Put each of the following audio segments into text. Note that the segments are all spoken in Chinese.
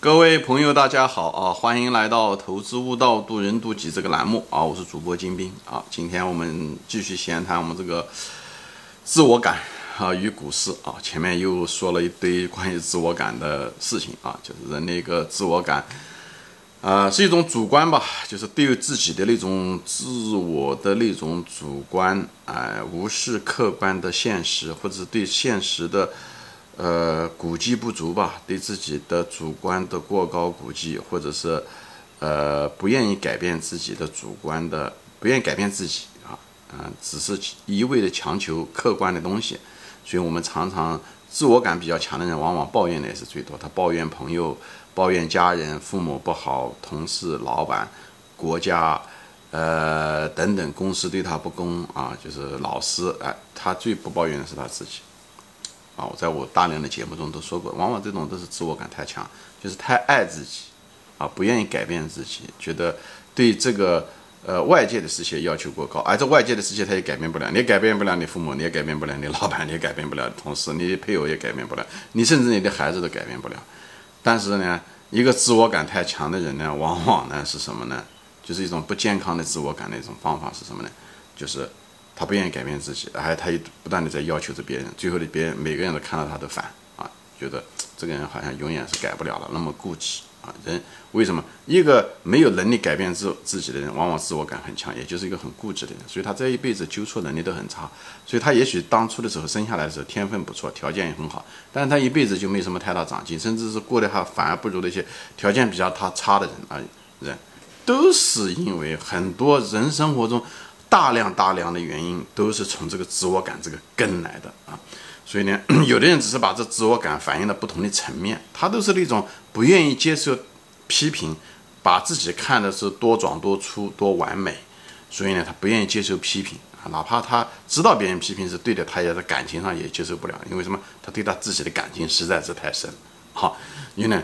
各位朋友，大家好啊！欢迎来到《投资悟道，渡人渡己》这个栏目啊！我是主播金兵啊！今天我们继续闲谈我们这个自我感啊与股市啊。前面又说了一堆关于自我感的事情啊，就是人的一个自我感啊是一种主观吧，就是对于自己的那种自我的那种主观啊，无视客观的现实，或者对现实的。呃，估计不足吧，对自己的主观的过高估计，或者是，呃，不愿意改变自己的主观的，不愿意改变自己啊，嗯，只是一味的强求客观的东西，所以我们常常自我感比较强的人，往往抱怨的也是最多。他抱怨朋友，抱怨家人、父母不好，同事、老板、国家，呃，等等，公司对他不公啊，就是老师，哎，他最不抱怨的是他自己。啊，我在我大量的节目中都说过，往往这种都是自我感太强，就是太爱自己，啊，不愿意改变自己，觉得对这个呃外界的世界要求过高，而这外界的世界他也改变不了，你改变不了你父母，你也改变不了你老板，你也改变不了同事，你配偶也改变不了，你甚至你的孩子都改变不了。但是呢，一个自我感太强的人呢，往往呢是什么呢？就是一种不健康的自我感的一种方法是什么呢？就是。他不愿意改变自己，还他又不断的在要求着别人，最后的别人每个人都看到他都烦啊，觉得这个人好像永远是改不了了，那么固执啊。人为什么一个没有能力改变自自己的人，往往自我感很强，也就是一个很固执的人，所以他这一辈子纠错能力都很差。所以他也许当初的时候生下来的时候天分不错，条件也很好，但是他一辈子就没什么太大长进，甚至是过得还反而不如那些条件比较他差的人啊人，都是因为很多人生活中。大量大量的原因都是从这个自我感这个根来的啊，所以呢，有的人只是把这自我感反映到不同的层面，他都是那种不愿意接受批评，把自己看的是多壮多粗多完美，所以呢，他不愿意接受批评啊，哪怕他知道别人批评是对的，他也在感情上也接受不了，因为什么？他对他自己的感情实在是太深，好，因为呢，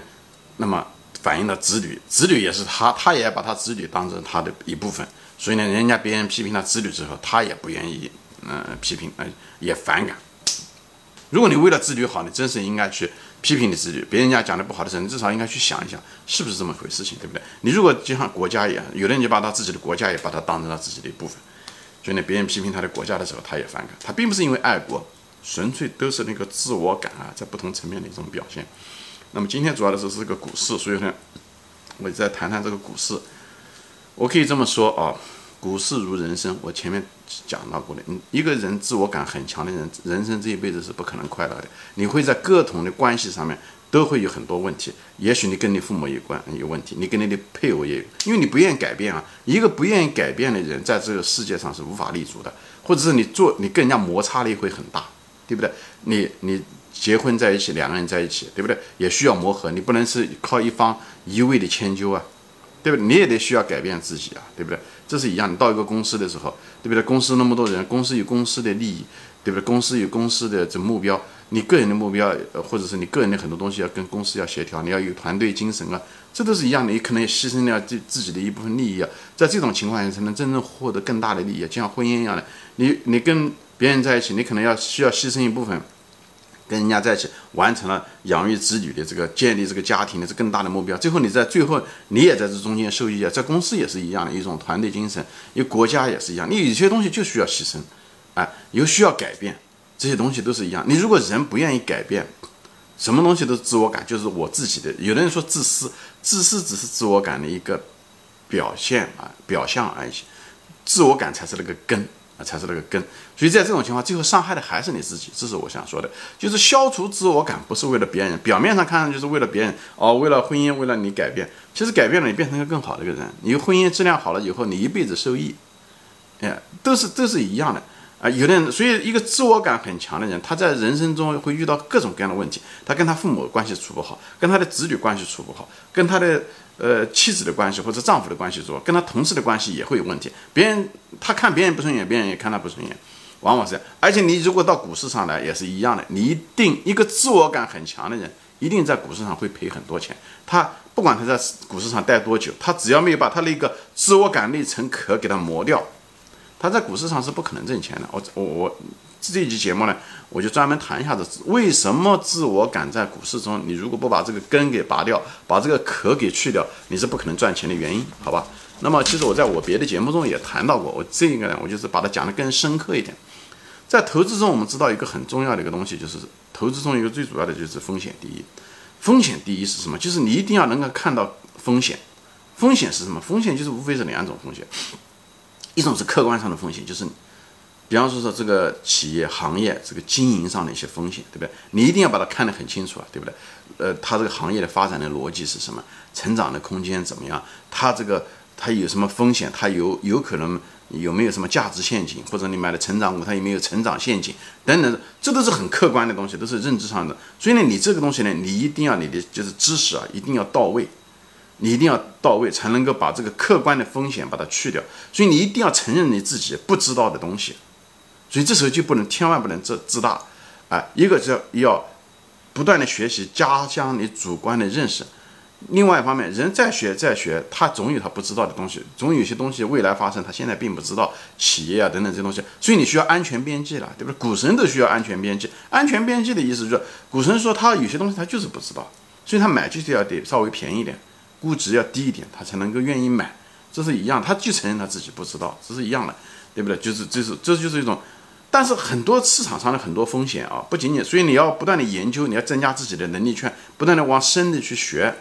那么反映了子女，子女也是他，他也要把他子女当成他的一部分。所以呢，人家别人批评他子女之后，他也不愿意，嗯，批评，呃，也反感。如果你为了子女好，你真是应该去批评你子女。别人家讲的不好的时候，你至少应该去想一想，是不是这么回事情，对不对？你如果就像国家一样，有的人就把他自己的国家也把他当成他自己的一部分，所以呢，别人批评他的国家的时候，他也反感。他并不是因为爱国，纯粹都是那个自我感啊，在不同层面的一种表现。那么今天主要的是这个股市，所以呢，我再谈谈这个股市。我可以这么说啊，股市如人生，我前面讲到过的，嗯，一个人自我感很强的人，人生这一辈子是不可能快乐的。你会在各种的关系上面都会有很多问题，也许你跟你父母有关有问题，你跟你的配偶也有，因为你不愿意改变啊。一个不愿意改变的人，在这个世界上是无法立足的，或者是你做你跟人家摩擦力会很大，对不对？你你结婚在一起，两个人在一起，对不对？也需要磨合，你不能是靠一方一味的迁就啊。对不对？你也得需要改变自己啊，对不对？这是一样。你到一个公司的时候，对不对？公司那么多人，公司有公司的利益，对不对？公司有公司的这目标，你个人的目标，或者是你个人的很多东西要跟公司要协调，你要有团队精神啊，这都是一样的。你可能也牺牲掉自自己的一部分利益啊，在这种情况下才能真正获得更大的利益，就像婚姻一样的，你你跟别人在一起，你可能要需要牺牲一部分。跟人家在一起，完成了养育子女的这个建立这个家庭的这更大的目标，最后你在最后你也在这中间受益啊，在公司也是一样的一种团队精神，因为国家也是一样，你有些东西就需要牺牲，哎，有需要改变，这些东西都是一样。你如果人不愿意改变，什么东西都是自我感，就是我自己的。有的人说自私，自私只是自我感的一个表现啊，表象而已，自我感才是那个根。啊，才是那个根，所以在这种情况，最后伤害的还是你自己，这是我想说的，就是消除自我感，不是为了别人，表面上看上去是为了别人，哦，为了婚姻，为了你改变，其实改变了，你变成一个更好的一个人，你婚姻质量好了以后，你一辈子受益，哎，都是都是一样的。啊，有的人，所以一个自我感很强的人，他在人生中会遇到各种各样的问题。他跟他父母关系处不好，跟他的子女关系处不好，跟他的呃妻子的关系或者丈夫的关系处，跟他同事的关系也会有问题。别人他看别人不顺眼，别人也看他不顺眼，往往是这样。而且你如果到股市上来也是一样的，你一定一个自我感很强的人，一定在股市上会赔很多钱。他不管他在股市上待多久，他只要没有把他那个自我感那层壳给他磨掉。他在股市上是不可能挣钱的。我我我这一期节目呢，我就专门谈一下子为什么自我感在股市中，你如果不把这个根给拔掉，把这个壳给去掉，你是不可能赚钱的原因，好吧？那么其实我在我别的节目中也谈到过，我这个呢，我就是把它讲得更深刻一点。在投资中，我们知道一个很重要的一个东西，就是投资中一个最主要的就是风险第一。风险第一是什么？就是你一定要能够看到风险。风险是什么？风险就是无非是两种风险，一种是客观上的风险，就是，比方说说这个企业行业这个经营上的一些风险，对不对？你一定要把它看得很清楚啊，对不对？呃，它这个行业的发展的逻辑是什么？成长的空间怎么样？它这个它有什么风险？它有有可能有没有什么价值陷阱？或者你买的成长股，它有没有成长陷阱？等等，这都是很客观的东西，都是认知上的。所以呢，你这个东西呢，你一定要你的就是知识啊，一定要到位。你一定要到位，才能够把这个客观的风险把它去掉。所以你一定要承认你自己不知道的东西。所以这时候就不能，千万不能自自大。啊，一个是要要不断的学习，加强你主观的认识。另外一方面，人再学再学，他总有他不知道的东西，总有些东西未来发生，他现在并不知道。企业啊等等这些东西，所以你需要安全边际了，对不对？股神都需要安全边际。安全边际的意思就是，股神说他有些东西他就是不知道，所以他买就是要得稍微便宜一点。估值要低一点，他才能够愿意买，这是一样。他就承认他自己不知道，这是一样的，对不对？就是，这是，这就是一种。但是很多市场上的很多风险啊，不仅仅，所以你要不断的研究，你要增加自己的能力圈，不断的往深的去学，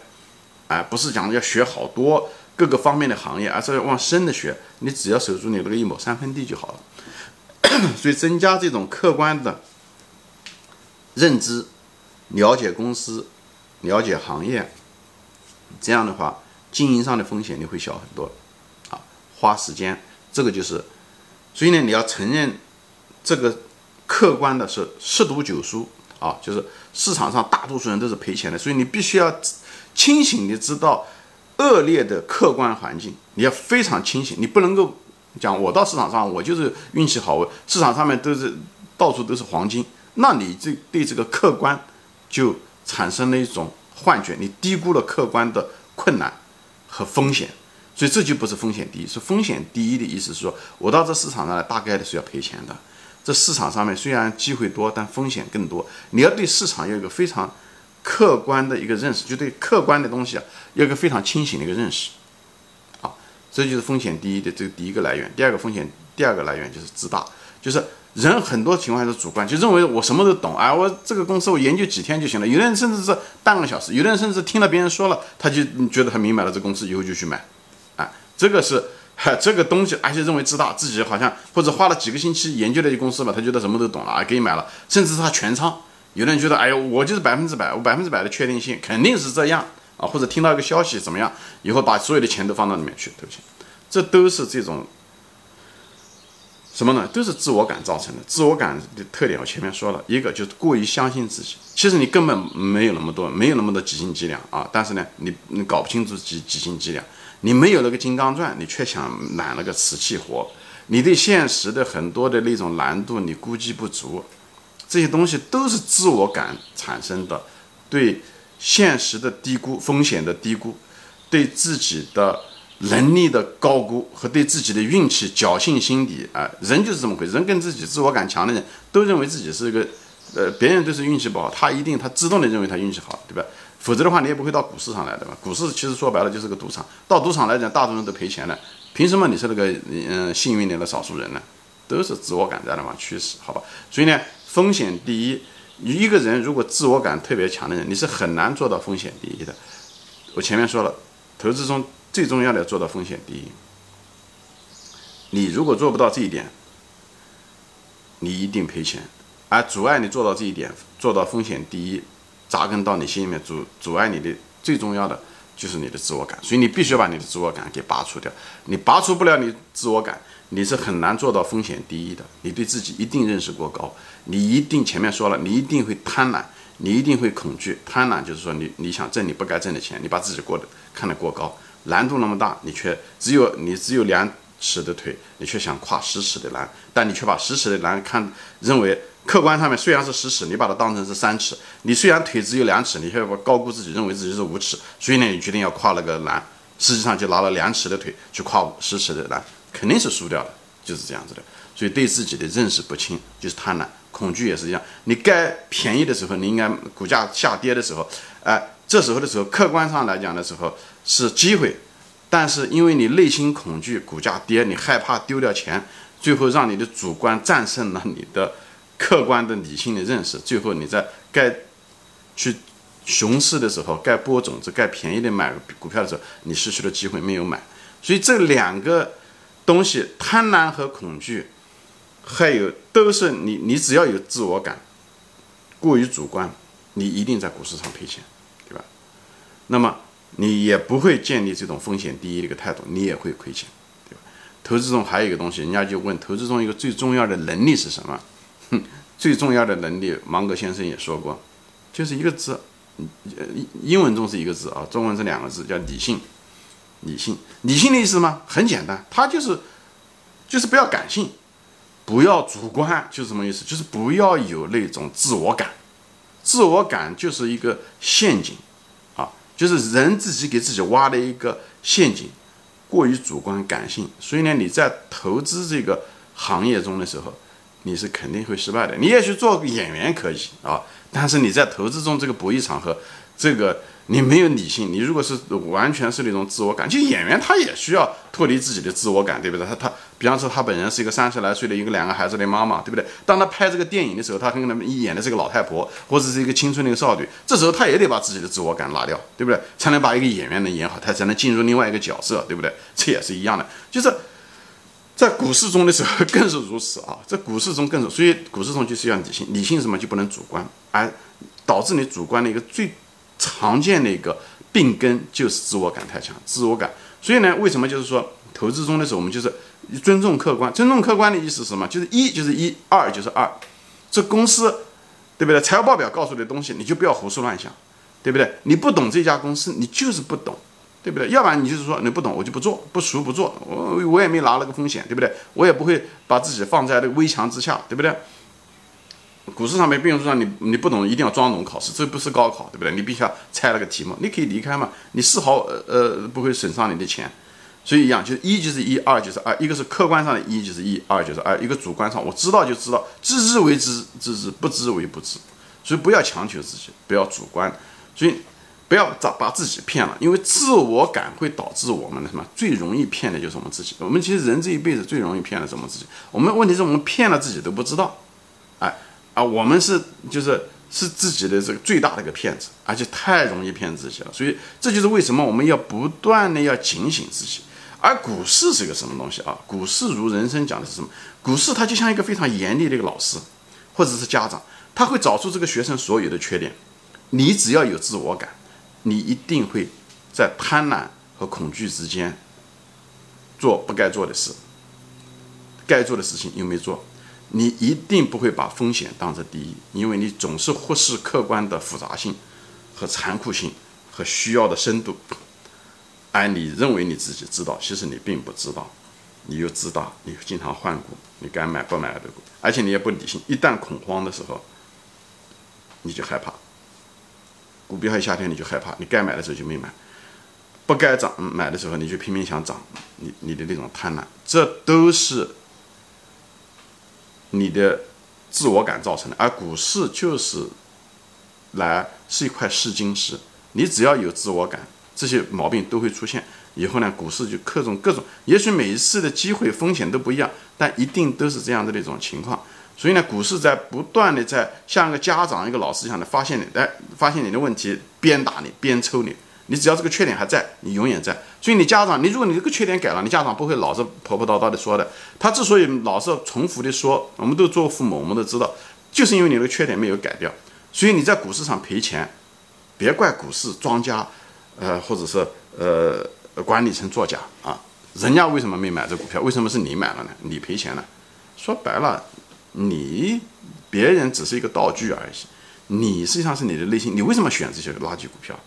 哎，不是讲要学好多各个方面的行业，而是要往深的学。你只要守住你那个一亩三分地就好了。所以增加这种客观的认知，了解公司，了解行业。这样的话，经营上的风险你会小很多，啊，花时间，这个就是，所以呢，你要承认这个客观的是十赌九输啊，就是市场上大多数人都是赔钱的，所以你必须要清醒的知道恶劣的客观环境，你要非常清醒，你不能够讲我到市场上我就是运气好，市场上面都是到处都是黄金，那你这对这个客观就产生了一种。幻觉，你低估了客观的困难和风险，所以这就不是风险第一，是风险第一的意思是说，我到这市场上来，大概率是要赔钱的。这市场上面虽然机会多，但风险更多。你要对市场有一个非常客观的一个认识，就对客观的东西啊，有一个非常清醒的一个认识。啊，这就是风险第一的这个第一个来源。第二个风险，第二个来源就是自大，就是。人很多情况下是主观，就认为我什么都懂，哎，我这个公司我研究几天就行了。有的人甚至是半个小时，有的人甚至听了别人说了，他就觉得他明白了这公司以后就去买，啊，这个是 这个东西，而且认为自大，自己好像或者花了几个星期研究了一公司吧，他觉得什么都懂了，啊，给你买了，甚至是他全仓。有的人觉得，哎呦，我就是百分之百，我百分之百的确定性肯定是这样啊，或者听到一个消息怎么样，以后把所有的钱都放到里面去，对不起，这都是这种。什么呢？都是自我感造成的。自我感的特点，我前面说了一个，就是过于相信自己。其实你根本没有那么多，没有那么多几斤几两啊。但是呢，你你搞不清楚几几斤几两。你没有那个金刚钻，你却想揽那个瓷器活。你对现实的很多的那种难度，你估计不足。这些东西都是自我感产生的，对现实的低估，风险的低估，对自己的。能力的高估和对自己的运气侥幸心理啊，人就是这么回事。人跟自己自我感强的人都认为自己是一个，呃，别人都是运气不好，他一定他自动的认为他运气好，对吧？否则的话，你也不会到股市上来的嘛。股市其实说白了就是个赌场，到赌场来讲，大多数人都赔钱了，凭什么你是那个嗯幸运点的少数人呢？都是自我感在那往驱使，好吧？所以呢，风险第一，一个人如果自我感特别强的人，你是很难做到风险第一的。我前面说了，投资中。最重要的做到风险第一。你如果做不到这一点，你一定赔钱。而阻碍你做到这一点，做到风险第一，扎根到你心里面阻阻碍你的最重要的就是你的自我感。所以你必须把你的自我感给拔除掉。你拔除不了你自我感，你是很难做到风险第一的。你对自己一定认识过高，你一定前面说了，你一定会贪婪，你一定会恐惧。贪婪就是说你你想挣你不该挣的钱，你把自己过得看得过高。难度那么大，你却只有你只有两尺的腿，你却想跨十尺的栏，但你却把十尺的栏看认为客观上面虽然是十尺，你把它当成是三尺。你虽然腿只有两尺，你却高估自己，认为自己是五尺，所以呢，你决定要跨那个栏，实际上就拿了两尺的腿去跨五十尺的栏，肯定是输掉了，就是这样子的。所以对自己的认识不清，就是贪婪，恐惧也是一样。你该便宜的时候，你应该股价下跌的时候，哎，这时候的时候，客观上来讲的时候是机会，但是因为你内心恐惧股价跌，你害怕丢掉钱，最后让你的主观战胜了你的客观的理性的认识，最后你在该去熊市的时候，该播种子、该便宜的买股票的时候，你失去了机会，没有买。所以这两个东西，贪婪和恐惧，还有都是你，你只要有自我感，过于主观，你一定在股市上赔钱，那么你也不会建立这种风险第一的一个态度，你也会亏钱，对吧？投资中还有一个东西，人家就问，投资中一个最重要的能力是什么？哼，最重要的能力，芒格先生也说过，就是一个字，呃，英文中是一个字啊，中文是两个字，叫理性。理性，理性的意思吗？很简单，它就是，就是不要感性，不要主观，就是什么意思？就是不要有那种自我感，自我感就是一个陷阱，就是人自己给自己挖了一个陷阱，过于主观感性，所以呢，你在投资这个行业中的时候，你是肯定会失败的。你也许做个演员可以啊，但是你在投资中这个博弈场合，这个。你没有理性，你如果是完全是那种自我感，就演员他也需要脱离自己的自我感，对不对？他他，比方说他本人是一个三十来岁的一个两个孩子的妈妈，对不对？当他拍这个电影的时候，他可能演的是个老太婆，或者是一个青春的一个少女，这时候他也得把自己的自我感拉掉，对不对？才能把一个演员能演好，他才能进入另外一个角色，对不对？这也是一样的，就是在股市中的时候更是如此啊，在股市中更是，所以股市中就是要理性，理性什么就不能主观，而导致你主观的一个最。常见的一个病根就是自我感太强，自我感。所以呢，为什么就是说投资中的时候，我们就是尊重客观。尊重客观的意思是什么？就是一就是一，二就是二。这公司，对不对？财务报表告诉的东西，你就不要胡思乱想，对不对？你不懂这家公司，你就是不懂，对不对？要不然你就是说你不懂，我就不做，不熟不做。我我也没拿那个风险，对不对？我也不会把自己放在那个危墙之下，对不对？股市上面，并不是让你你不懂一定要装懂考试，这不是高考，对不对？你必须要猜了个题目，你可以离开嘛，你丝毫呃不会损伤你的钱，所以一样，就是一就是一，二就是二，一个是客观上的一就是一，二就是二，一个主观上我知道就知道，知之为知知之，不知为不知，所以不要强求自己，不要主观，所以不要把把自己骗了，因为自我感会导致我们的什么？最容易骗的就是我们自己。我们其实人这一辈子最容易骗的是我们自己，我们问题是我们骗了自己都不知道，哎。啊，我们是就是是自己的这个最大的一个骗子，而且太容易骗自己了，所以这就是为什么我们要不断的要警醒自己。而股市是个什么东西啊？股市如人生讲的是什么？股市它就像一个非常严厉的一个老师，或者是家长，他会找出这个学生所有的缺点。你只要有自我感，你一定会在贪婪和恐惧之间做不该做的事，该做的事情又没做。你一定不会把风险当成第一，因为你总是忽视客观的复杂性和残酷性和需要的深度。而你认为你自己知道，其实你并不知道。你又知道，你经常换股，你该买不买的股，而且你也不理性。一旦恐慌的时候，你就害怕。股票一下跌你就害怕，你该买的时候就没买，不该涨买的时候你就拼命想涨，你你的那种贪婪，这都是。你的自我感造成的，而股市就是来是一块试金石。你只要有自我感，这些毛病都会出现。以后呢，股市就各种各种，也许每一次的机会风险都不一样，但一定都是这样子的一种情况。所以呢，股市在不断的在像一个家长、一个老师一样的发现你，哎，发现你的问题，边打你边抽你。你只要这个缺点还在，你永远在。所以你家长，你如果你这个缺点改了，你家长不会老是婆婆叨叨的说的。他之所以老是重复的说，我们都做父母，我们都知道，就是因为你的缺点没有改掉。所以你在股市上赔钱，别怪股市庄家，呃，或者是呃管理层作假啊。人家为什么没买这股票？为什么是你买了呢？你赔钱了。说白了，你别人只是一个道具而已。你实际上是你的内心，你为什么选这些垃圾股票？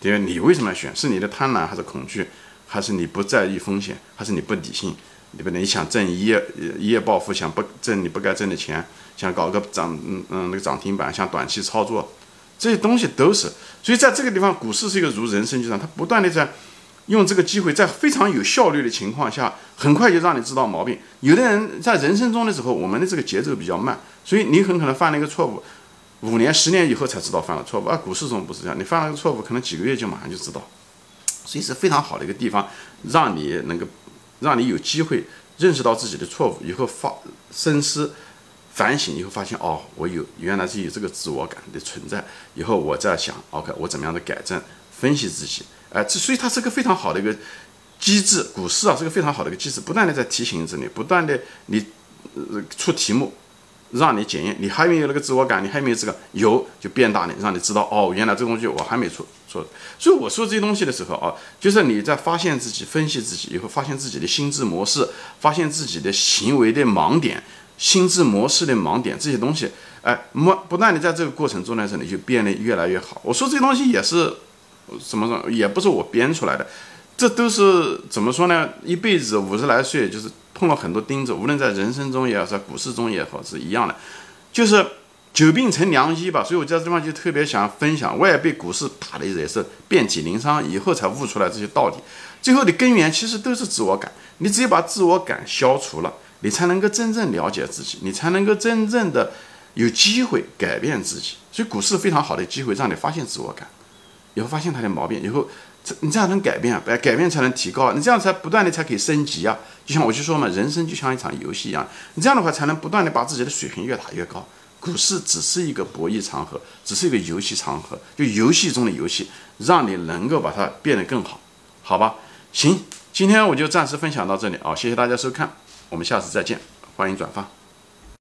第二，你为什么要选？是你的贪婪，还是恐惧，还是你不在意风险，还是你不理性？你不能？想挣一夜一夜暴富，想不挣你不该挣的钱，想搞个涨嗯嗯那个涨停板，想短期操作，这些东西都是。所以在这个地方，股市是一个如人生一样，它不断的在用这个机会在非常有效率的情况下，很快就让你知道毛病。有的人在人生中的时候，我们的这个节奏比较慢，所以你很可能犯了一个错误，五年、十年以后才知道犯了错误。而股市中不是这样，你犯了个错误，可能几个月就马上就知道。所以是非常好的一个地方，让你能够，让你有机会认识到自己的错误，以后发深思反省，以后发现哦，我有原来是有这个自我感的存在。以后我再想，OK，我怎么样的改正，分析自己。哎，这所以它是个非常好的一个机制，股市啊是个非常好的一个机制，不断的在提醒着你，不断的你呃出题目，让你检验，你还没有那个自我感，你还没有这个有就变大了，让你知道哦，原来这东西我还没出错。所以我说这些东西的时候啊，就是你在发现自己、分析自己以后，发现自己的心智模式，发现自己的行为的盲点、心智模式的盲点这些东西，哎，不不断的在这个过程中呢，你就变得越来越好。我说这东西也是。什么什么也不是我编出来的，这都是怎么说呢？一辈子五十来岁，就是碰了很多钉子，无论在人生中也好，在股市中也好，是一样的，就是久病成良医吧。所以我在这地方就特别想分享，我也被股市打的也是遍体鳞伤，以后才悟出来这些道理。最后的根源其实都是自我感，你只有把自我感消除了，你才能够真正了解自己，你才能够真正的有机会改变自己。所以股市非常好的机会，让你发现自我感。以后发现他的毛病，以后这你这样能改变，改改变才能提高，你这样才不断的才可以升级啊。就像我就说嘛，人生就像一场游戏一样，你这样的话才能不断的把自己的水平越打越高。股市只是一个博弈场合，只是一个游戏场合，就游戏中的游戏，让你能够把它变得更好，好吧？行，今天我就暂时分享到这里啊，谢谢大家收看，我们下次再见，欢迎转发。